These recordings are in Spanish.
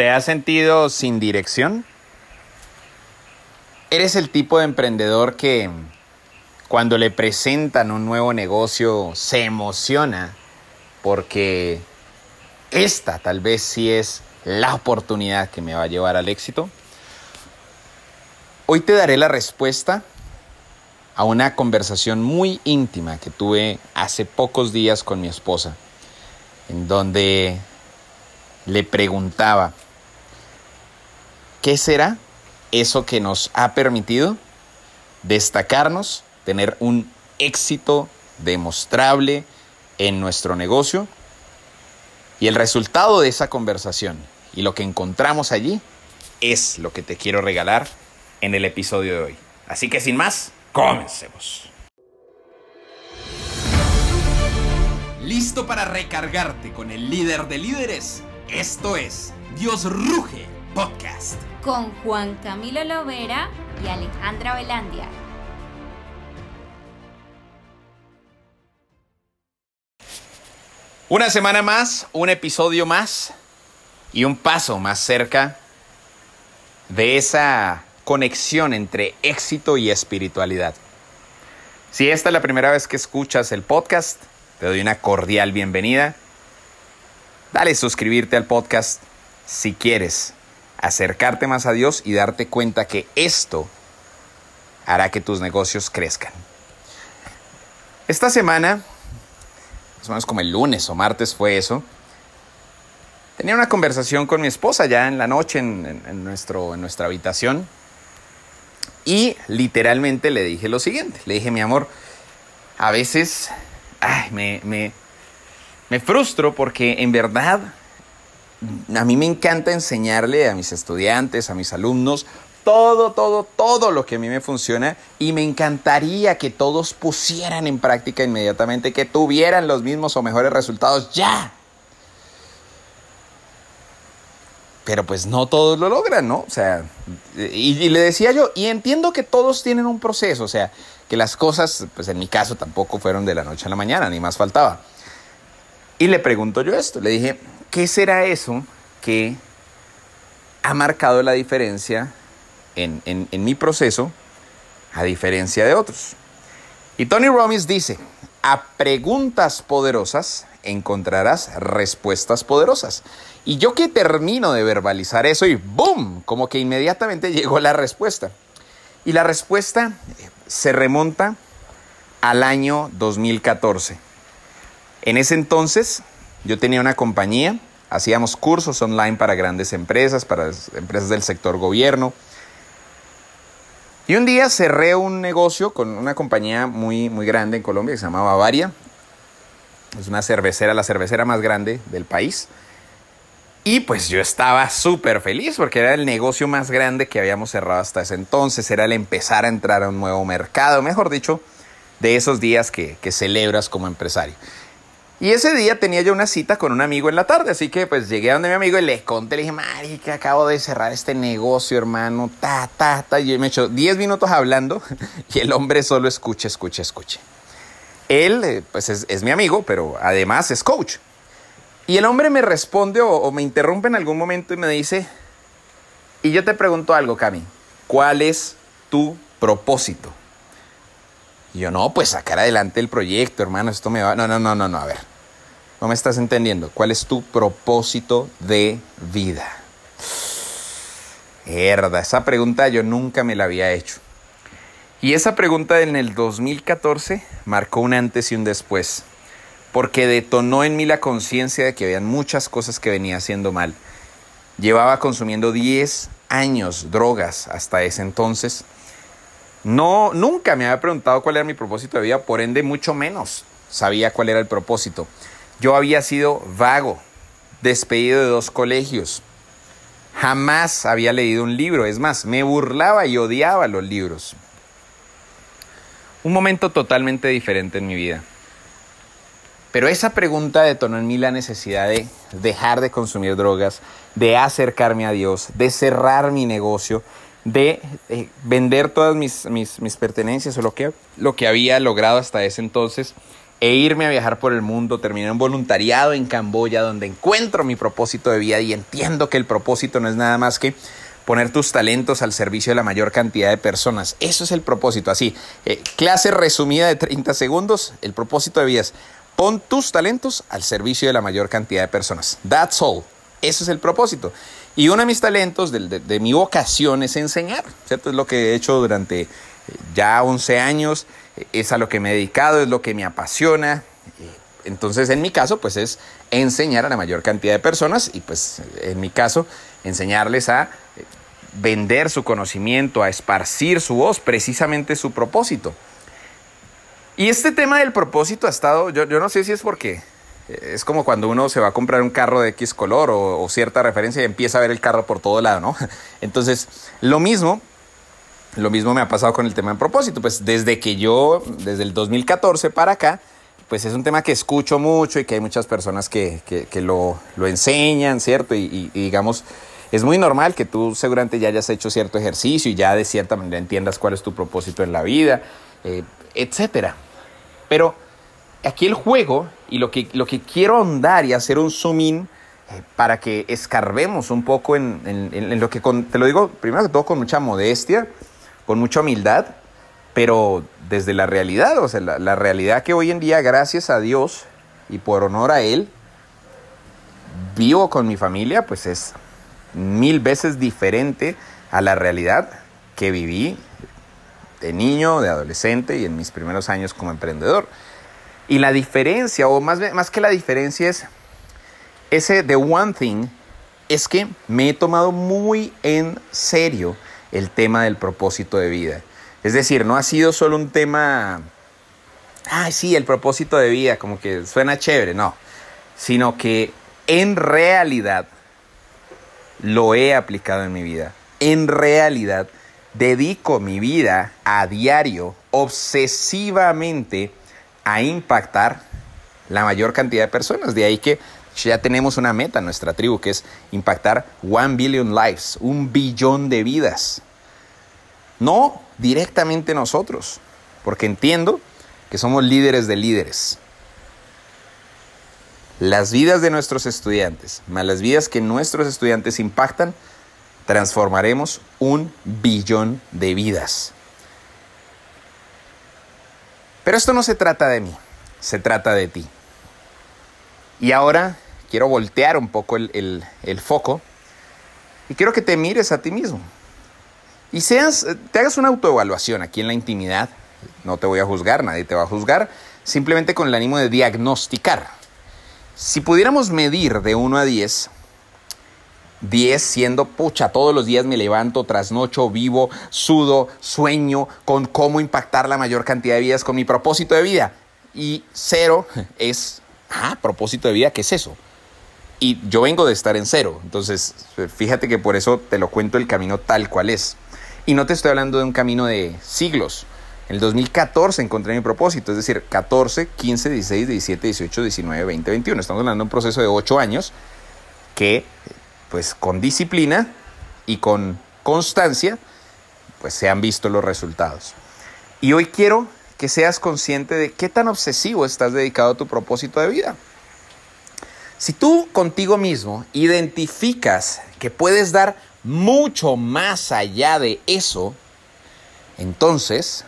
¿Te has sentido sin dirección? ¿Eres el tipo de emprendedor que cuando le presentan un nuevo negocio se emociona porque esta tal vez sí es la oportunidad que me va a llevar al éxito? Hoy te daré la respuesta a una conversación muy íntima que tuve hace pocos días con mi esposa, en donde le preguntaba, ¿Qué será eso que nos ha permitido destacarnos, tener un éxito demostrable en nuestro negocio? Y el resultado de esa conversación y lo que encontramos allí es lo que te quiero regalar en el episodio de hoy. Así que sin más, comencemos. ¿Listo para recargarte con el líder de líderes? Esto es Dios Ruge Podcast con Juan Camilo Lovera y Alejandra Velandia. Una semana más, un episodio más y un paso más cerca de esa conexión entre éxito y espiritualidad. Si esta es la primera vez que escuchas el podcast, te doy una cordial bienvenida. Dale suscribirte al podcast si quieres acercarte más a Dios y darte cuenta que esto hará que tus negocios crezcan. Esta semana, más o menos como el lunes o martes fue eso, tenía una conversación con mi esposa ya en la noche en, nuestro, en nuestra habitación y literalmente le dije lo siguiente, le dije mi amor, a veces me, me, me frustro porque en verdad a mí me encanta enseñarle a mis estudiantes, a mis alumnos, todo, todo, todo lo que a mí me funciona y me encantaría que todos pusieran en práctica inmediatamente, que tuvieran los mismos o mejores resultados ya. Pero pues no todos lo logran, ¿no? O sea, y, le decía yo, y entiendo que todos tienen un proceso, o sea, que las cosas, pues en mi caso tampoco fueron de la noche a la mañana, ni más faltaba. Y le pregunto yo esto, le dije, ¿Qué será eso que ha marcado la diferencia en, mi proceso a diferencia de otros? Y Tony Robbins dice, a preguntas poderosas encontrarás respuestas poderosas. Y yo que termino de verbalizar eso y ¡boom! Como que inmediatamente llegó la respuesta. Y la respuesta se remonta al año 2014. En ese entonces yo tenía una compañía, hacíamos cursos online para grandes empresas, para empresas del sector gobierno. Y un día cerré un negocio con una compañía muy, muy grande en Colombia que se llama Bavaria. Es una cervecera, la cervecera más grande del país. Y pues yo estaba súper feliz porque era el negocio más grande que habíamos cerrado hasta ese entonces. Era el empezar a entrar a un nuevo mercado, mejor dicho, de esos días que, que celebras como empresario. Y ese día tenía yo una cita con un amigo en la tarde, así que pues llegué a donde mi amigo y le conté, le dije, que acabo de cerrar este negocio, hermano, ta, ta, ta. Y me echó 10 minutos hablando y el hombre solo escucha, escucha, escucha. Él, eh, pues es, mi amigo, pero además es coach. Y el hombre me responde o, o me interrumpe en algún momento y me dice, y yo te pregunto algo, Cami, ¿cuál es tu propósito? Y yo, no, pues sacar adelante el proyecto, hermano, esto me va... No, no, no, no, no, a ver. No me estás entendiendo. ¿Cuál es tu propósito de vida? Herda, esa pregunta yo nunca me la había hecho. Y esa pregunta en el 2014 marcó un antes y un después, porque detonó en mí la conciencia de que habían muchas cosas que venía haciendo mal. Llevaba consumiendo 10 años drogas hasta ese entonces. No, nunca me había preguntado cuál era mi propósito de vida, por ende mucho menos sabía cuál era el propósito. Yo había sido vago, despedido de dos colegios. Jamás había leído un libro, es más, me burlaba y odiaba los libros. Un momento totalmente diferente en mi vida. Pero esa pregunta detonó en mí la necesidad de dejar de consumir drogas, de acercarme a Dios, de cerrar mi negocio, de, vender todas mis, mis, mis, pertenencias o lo que, lo que había logrado hasta ese entonces e irme a viajar por el mundo. Terminé en voluntariado en Camboya, donde encuentro mi propósito de vida y entiendo que el propósito no es nada más que poner tus talentos al servicio de la mayor cantidad de personas. Eso es el propósito. Así, eh, clase resumida de 30 segundos. El propósito de vida es pon tus talentos al servicio de la mayor cantidad de personas. That's all. Eso es el propósito. Y uno de mis talentos, de, mi vocación, es enseñar. ¿cierto? Es lo que he hecho durante eh, ya 11 años. Es a lo que me he dedicado, es lo que me apasiona. Entonces, en mi caso, pues es enseñar a la mayor cantidad de personas y pues en mi caso, enseñarles a vender su conocimiento, a esparcir su voz, precisamente su propósito. Y este tema del propósito ha estado, yo, no sé si es porque eh, es como cuando uno se va a comprar un carro de X color o, cierta referencia y empieza a ver el carro por todo lado, ¿no? Entonces, lo mismo, lo mismo me ha pasado con el tema del propósito. Pues desde que yo, desde el 2014 para acá, pues es un tema que escucho mucho y que hay muchas personas que, lo, enseñan, ¿cierto? y digamos, es muy normal que tú seguramente ya hayas hecho cierto ejercicio y ya de cierta manera entiendas cuál es tu propósito en la vida, eh, etc. Pero aquí el juego y lo que, lo que quiero ahondar y hacer un zoom in eh, para que escarbemos un poco en, lo que te lo digo primero que todo con mucha modestia, con mucha humildad, pero desde la realidad, o sea, la, realidad que hoy en día, gracias a Dios y por honor a Él, vivo con mi familia, pues es mil veces diferente a la realidad que viví de niño, de adolescente y en mis primeros años como emprendedor. Y la diferencia, o más, más que la diferencia es ese the one thing, es que me he tomado muy en serio el tema del propósito de vida. Es decir, no ha sido solo un tema, ay, sí, el propósito de vida, como que suena chévere, no, sino que en realidad lo he aplicado en mi vida. En realidad, dedico mi vida a diario, obsesivamente, a impactar la mayor cantidad de personas. De ahí que ya tenemos una meta en nuestra tribu, que es impactar one billion lives, un billón de vidas. No directamente nosotros, porque entiendo que somos líderes de líderes las vidas de nuestros estudiantes, más las vidas que nuestros estudiantes impactan, transformaremos un billón de vidas. Pero esto no se trata de mí, se trata de ti. Y ahora quiero voltear un poco el, foco y quiero que te mires a ti mismo. Y seas, te hagas una autoevaluación aquí en la intimidad. No te voy a juzgar, nadie te va a juzgar, simplemente con el ánimo de diagnosticar si pudiéramos medir de 1 a 10, 10 siendo, pucha, todos los días me levanto, trasnocho, vivo, sudo, sueño con cómo impactar la mayor cantidad de vidas con mi propósito de vida. Y 0 es, ah, propósito de vida, ¿qué es eso? Y yo vengo de estar en cero. Entonces, fíjate que por eso te lo cuento el camino tal cual es. Y no te estoy hablando de un camino de siglos. En el 2014 encontré mi propósito, es decir, 14, 15, 16, 17, 18, 19, 20, 21. Estamos hablando de un proceso de 8 años que, pues con disciplina y con constancia, pues se han visto los resultados. Y hoy quiero que seas consciente de qué tan obsesivo estás dedicado a tu propósito de vida. Si tú contigo mismo identificas que puedes dar mucho más allá de eso, entonces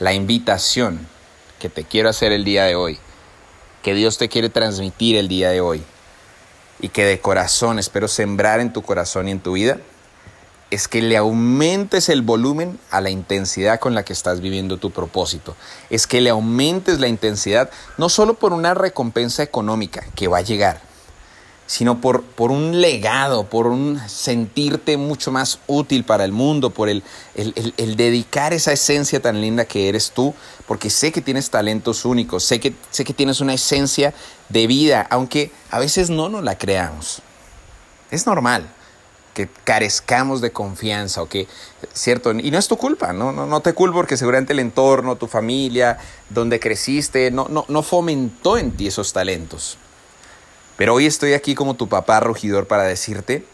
la invitación que te quiero hacer el día de hoy, que Dios te quiere transmitir el día de hoy y que de corazón espero sembrar en tu corazón y en tu vida, es que le aumentes el volumen a la intensidad con la que estás viviendo tu propósito. Es que le aumentes la intensidad no solo por una recompensa económica que va a llegar, sino por, por un legado, por un sentirte mucho más útil para el mundo, por el, el, dedicar esa esencia tan linda que eres tú, porque sé que tienes talentos únicos, sé que, sé que tienes una esencia de vida, aunque a veces no nos la creamos. Es normal que carezcamos de confianza o que, cierto, y no es tu culpa, no, no, no te culpo porque seguramente el entorno, tu familia, donde creciste, no, no, no fomentó en ti esos talentos. Pero hoy estoy aquí como tu papá rugidor para decirte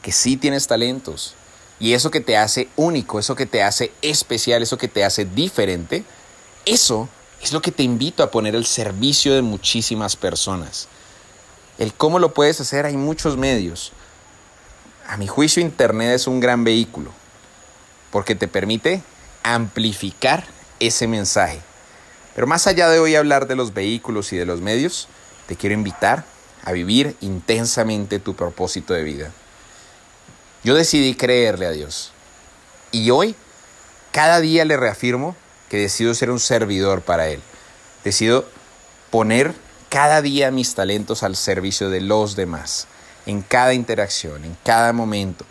que sí tienes talentos. Y eso que te hace único, eso que te hace especial, eso que te hace diferente, eso Es lo que te invito a poner al servicio de muchísimas personas. El cómo lo puedes hacer, hay muchos medios. A mi juicio, Internet es un gran vehículo porque te permite amplificar ese mensaje. Pero más allá de hoy hablar de los vehículos y de los medios, te quiero invitar a vivir intensamente tu propósito de vida. Yo decidí creerle a Dios. Y hoy, cada día le reafirmo que decido ser un servidor para Él. Decido poner cada día mis talentos al servicio de los demás, en cada interacción, en cada momento.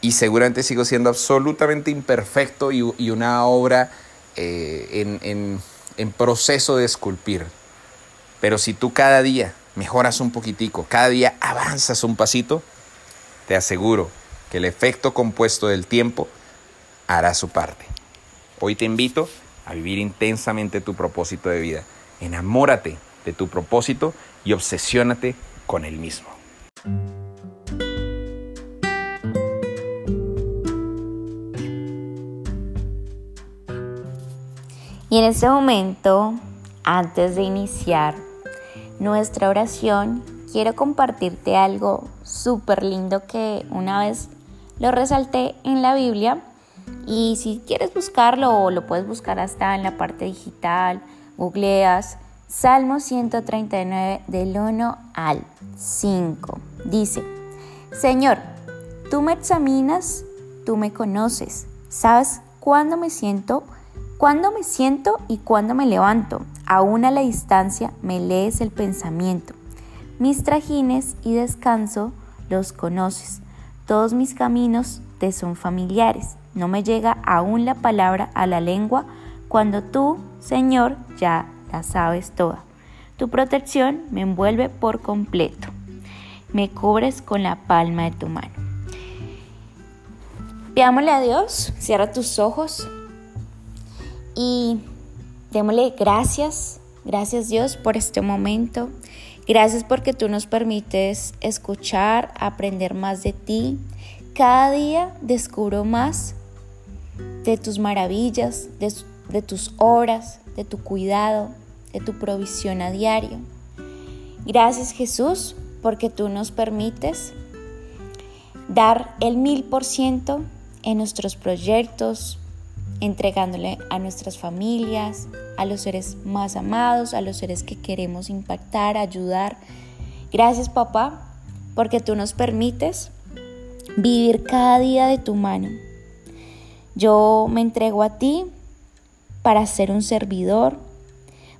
Y seguramente sigo siendo absolutamente imperfecto y, una obra eh, en, en proceso de esculpir. Pero si tú cada día mejoras un poquitico, cada día avanzas un pasito, te aseguro que el efecto compuesto del tiempo hará su parte. Hoy te invito a vivir intensamente tu propósito de vida. Enamórate de tu propósito y obsesiónate con el mismo. En este momento, antes de iniciar nuestra oración, quiero compartirte algo súper lindo que una vez lo resalté en la Biblia. Y si quieres buscarlo, lo puedes buscar hasta en la parte digital, googleas Salmo 139 del 1 al 5. Dice, Señor, tú me examinas, tú me conoces, sabes cuándo me siento cuando me siento y cuando me levanto, aún a la distancia me lees el pensamiento. Mis trajines y descanso los conoces. Todos mis caminos te son familiares. No me llega aún la palabra a la lengua cuando tú, Señor, ya la sabes toda. Tu protección me envuelve por completo. Me cubres con la palma de tu mano. Veámosle a Dios, cierra tus ojos, y démosle gracias, gracias Dios por este momento. Gracias porque tú nos permites escuchar, aprender más de ti. Cada día descubro más de tus maravillas, de, tus obras, de tu cuidado, de tu provisión a diario. Gracias Jesús porque tú nos permites dar el mil por ciento en nuestros proyectos, entregándole a nuestras familias, a los seres más amados, a los seres que queremos impactar, ayudar. Gracias papá, porque tú nos permites vivir cada día de tu mano. Yo me entrego a ti para ser un servidor,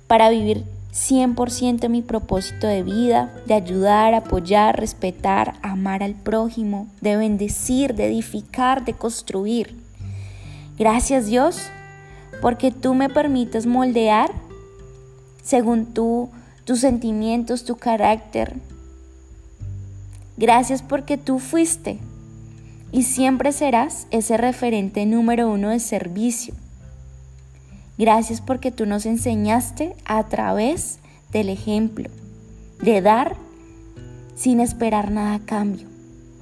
para vivir 100% mi propósito de vida, de ayudar, apoyar, respetar, amar al prójimo, de bendecir, de edificar, de construir. Gracias Dios, porque tú me permites moldear según tú, tus sentimientos, tu carácter. Gracias porque tú fuiste y siempre serás ese referente número uno de servicio. Gracias porque tú nos enseñaste a través del ejemplo, de dar sin esperar nada a cambio,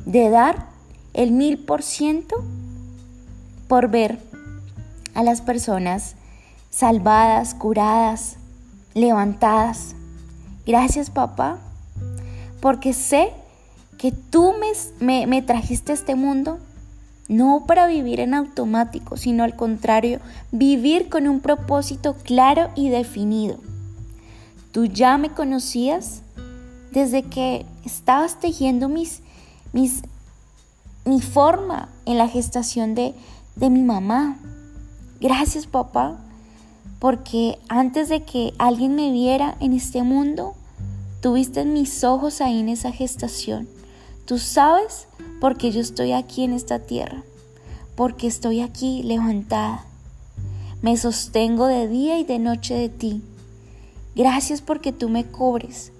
de dar el mil por ciento por ver a las personas salvadas, curadas, levantadas. Gracias papá, porque sé que tú me, me, trajiste a este mundo no para vivir en automático, sino al contrario, vivir con un propósito claro y definido. Tú ya me conocías desde que estabas tejiendo mis, mis, mi forma en la gestación de, de mi mamá. Gracias papá, porque antes de que alguien me viera en este mundo, tuviste mis ojos ahí en esa gestación. Tú sabes por qué yo estoy aquí en esta tierra, porque estoy aquí levantada. Me sostengo de día y de noche de ti. Gracias porque tú me cubres,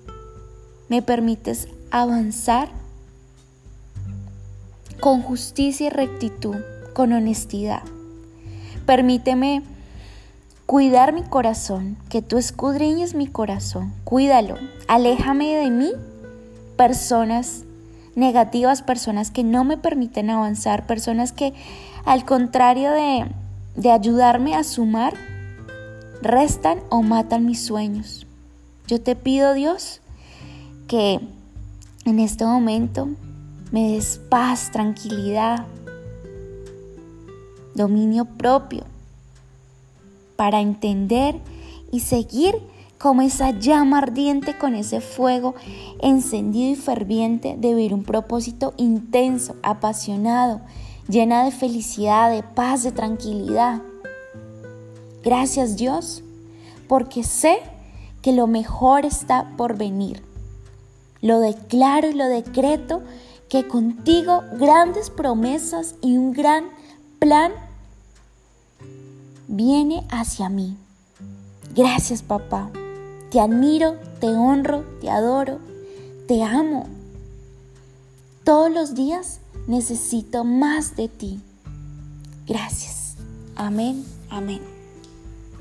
me permites avanzar con justicia y rectitud, con honestidad. Permíteme cuidar mi corazón, que tú escudriñes mi corazón, cuídalo, aléjame de mí personas negativas, personas que no me permiten avanzar, personas que al contrario de, de ayudarme a sumar, restan o matan mis sueños. Yo te pido, Dios, que en este momento me des paz, tranquilidad, dominio propio para entender y seguir como esa llama ardiente con ese fuego encendido y ferviente de vivir un propósito intenso, apasionado, llena de felicidad, de paz, de tranquilidad. Gracias Dios, porque sé que lo mejor está por venir. Lo declaro y lo decreto que contigo grandes promesas y un gran plan viene hacia mí. Gracias papá. Te admiro, te honro, te adoro, te amo. Todos los días necesito más de ti. Gracias. Amén, amén.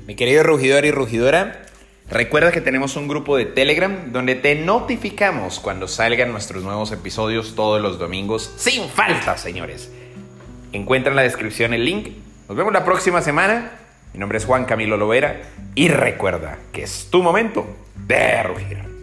Mi querido rugidor y rugidora, recuerda que tenemos un grupo de Telegram donde te notificamos cuando salgan nuestros nuevos episodios todos los domingos, sin falta, señores. Encuentra en la descripción el link. Nos vemos la próxima semana. Mi nombre es Juan Camilo Lovera y recuerda que es tu momento de rugir.